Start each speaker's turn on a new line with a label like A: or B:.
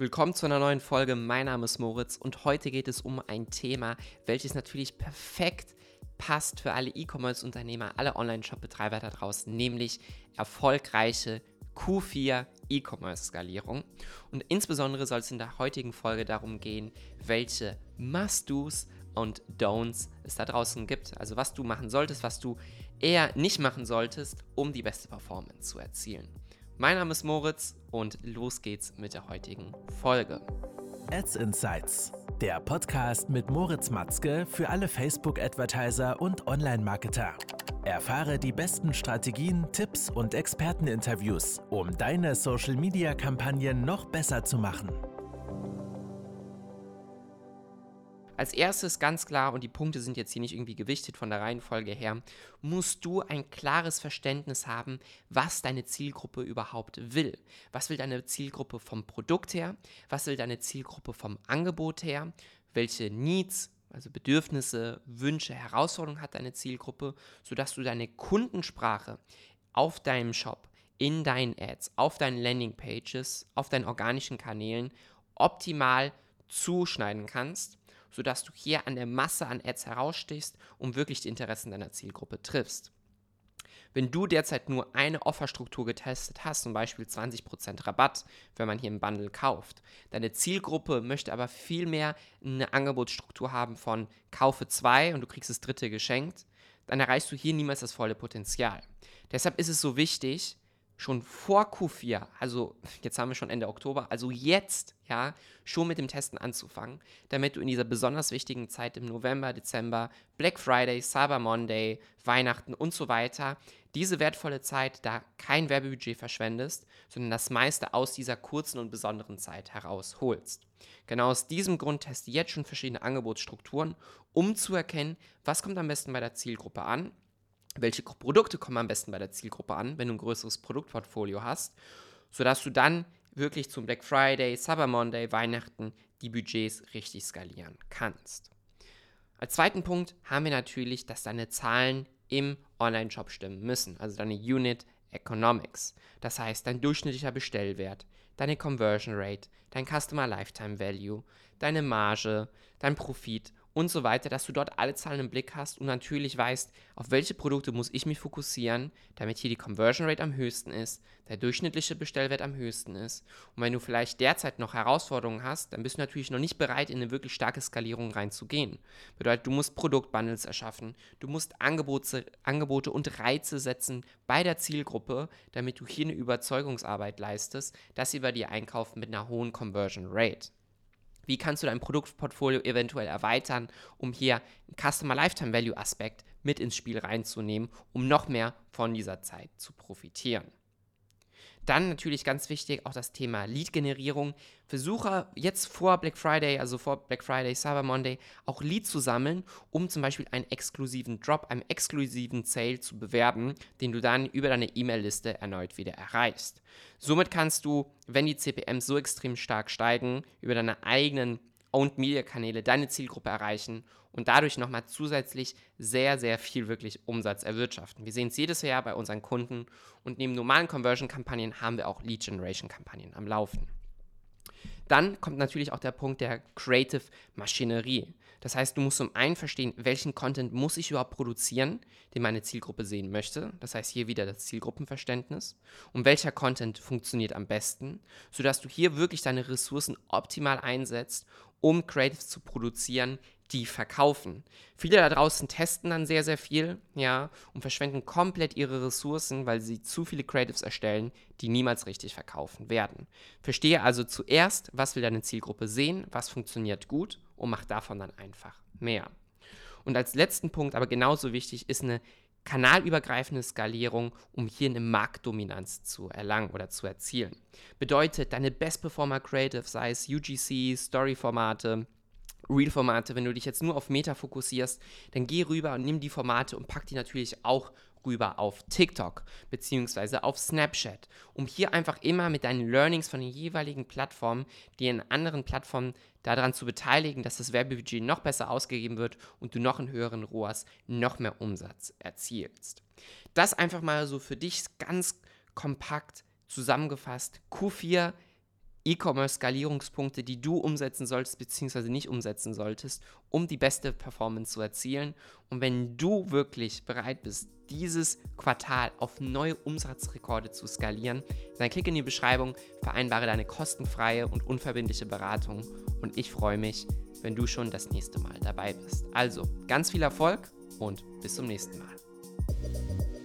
A: Willkommen zu einer neuen Folge. Mein Name ist Moritz und heute geht es um ein Thema, welches natürlich perfekt passt für alle E-Commerce-Unternehmer, alle Online-Shop-Betreiber da draußen, nämlich erfolgreiche Q4 E-Commerce-Skalierung. Und insbesondere soll es in der heutigen Folge darum gehen, welche Must-Dos und Don'ts es da draußen gibt. Also was du machen solltest, was du eher nicht machen solltest, um die beste Performance zu erzielen. Mein Name ist Moritz und los geht's mit der heutigen Folge.
B: Ads Insights, der Podcast mit Moritz Matzke für alle Facebook-Advertiser und Online-Marketer. Erfahre die besten Strategien, Tipps und Experteninterviews, um deine Social-Media-Kampagnen noch besser zu machen.
A: Als erstes ganz klar, und die Punkte sind jetzt hier nicht irgendwie gewichtet von der Reihenfolge her, musst du ein klares Verständnis haben, was deine Zielgruppe überhaupt will. Was will deine Zielgruppe vom Produkt her? Was will deine Zielgruppe vom Angebot her? Welche Needs, also Bedürfnisse, Wünsche, Herausforderungen hat deine Zielgruppe, sodass du deine Kundensprache auf deinem Shop, in deinen Ads, auf deinen Landingpages, auf deinen organischen Kanälen optimal zuschneiden kannst sodass du hier an der Masse an Ads herausstichst und wirklich die Interessen deiner Zielgruppe triffst. Wenn du derzeit nur eine Offerstruktur getestet hast, zum Beispiel 20% Rabatt, wenn man hier ein Bundle kauft, deine Zielgruppe möchte aber viel mehr eine Angebotsstruktur haben von kaufe zwei und du kriegst das dritte geschenkt, dann erreichst du hier niemals das volle Potenzial. Deshalb ist es so wichtig, schon vor Q4, also jetzt haben wir schon Ende Oktober, also jetzt, ja, schon mit dem Testen anzufangen, damit du in dieser besonders wichtigen Zeit im November, Dezember, Black Friday, Cyber Monday, Weihnachten und so weiter, diese wertvolle Zeit da kein Werbebudget verschwendest, sondern das meiste aus dieser kurzen und besonderen Zeit herausholst. Genau aus diesem Grund teste jetzt schon verschiedene Angebotsstrukturen, um zu erkennen, was kommt am besten bei der Zielgruppe an welche Produkte kommen am besten bei der Zielgruppe an, wenn du ein größeres Produktportfolio hast, sodass du dann wirklich zum Black Friday, Cyber Monday, Weihnachten die Budgets richtig skalieren kannst. Als zweiten Punkt haben wir natürlich, dass deine Zahlen im Online-Shop stimmen müssen, also deine Unit Economics. Das heißt, dein durchschnittlicher Bestellwert, deine Conversion Rate, dein Customer Lifetime Value, deine Marge, dein Profit und so weiter, dass du dort alle Zahlen im Blick hast und natürlich weißt, auf welche Produkte muss ich mich fokussieren, damit hier die Conversion Rate am höchsten ist, der durchschnittliche Bestellwert am höchsten ist. Und wenn du vielleicht derzeit noch Herausforderungen hast, dann bist du natürlich noch nicht bereit, in eine wirklich starke Skalierung reinzugehen. Bedeutet, du musst Produktbundles erschaffen, du musst Angebote, Angebote und Reize setzen bei der Zielgruppe, damit du hier eine Überzeugungsarbeit leistest, dass sie bei dir einkaufen mit einer hohen Conversion Rate. Wie kannst du dein Produktportfolio eventuell erweitern, um hier einen Customer Lifetime Value Aspekt mit ins Spiel reinzunehmen, um noch mehr von dieser Zeit zu profitieren? Dann natürlich ganz wichtig auch das Thema Lead-Generierung. Versuche jetzt vor Black Friday, also vor Black Friday, Cyber Monday, auch Lead zu sammeln, um zum Beispiel einen exklusiven Drop, einen exklusiven Sale zu bewerben, den du dann über deine E-Mail-Liste erneut wieder erreichst. Somit kannst du, wenn die CPMs so extrem stark steigen, über deine eigenen Owned Media Kanäle deine Zielgruppe erreichen und dadurch nochmal zusätzlich sehr, sehr viel wirklich Umsatz erwirtschaften. Wir sehen es jedes Jahr bei unseren Kunden und neben normalen Conversion-Kampagnen haben wir auch Lead Generation-Kampagnen am Laufen. Dann kommt natürlich auch der Punkt der Creative Maschinerie. Das heißt, du musst zum einen verstehen, welchen Content muss ich überhaupt produzieren, den meine Zielgruppe sehen möchte. Das heißt, hier wieder das Zielgruppenverständnis. Und welcher Content funktioniert am besten, sodass du hier wirklich deine Ressourcen optimal einsetzt, um Creatives zu produzieren, die verkaufen. Viele da draußen testen dann sehr, sehr viel, ja, und verschwenden komplett ihre Ressourcen, weil sie zu viele Creatives erstellen, die niemals richtig verkaufen werden. Verstehe also zuerst, was will deine Zielgruppe sehen, was funktioniert gut und mach davon dann einfach mehr. Und als letzten Punkt, aber genauso wichtig, ist eine kanalübergreifende Skalierung, um hier eine Marktdominanz zu erlangen oder zu erzielen. Bedeutet, deine Best Performer Creative, sei es UGC, Story-Formate, Real-Formate, wenn du dich jetzt nur auf Meta fokussierst, dann geh rüber und nimm die Formate und pack die natürlich auch rüber auf TikTok beziehungsweise auf Snapchat, um hier einfach immer mit deinen Learnings von den jeweiligen Plattformen, die in anderen Plattformen daran zu beteiligen, dass das Werbebudget noch besser ausgegeben wird und du noch einen höheren ROAS, noch mehr Umsatz erzielst. Das einfach mal so für dich ganz kompakt zusammengefasst. Q4 E-Commerce-Skalierungspunkte, die du umsetzen solltest bzw. nicht umsetzen solltest, um die beste Performance zu erzielen. Und wenn du wirklich bereit bist, dieses Quartal auf neue Umsatzrekorde zu skalieren, dann klick in die Beschreibung, vereinbare deine kostenfreie und unverbindliche Beratung und ich freue mich, wenn du schon das nächste Mal dabei bist. Also, ganz viel Erfolg und bis zum nächsten Mal.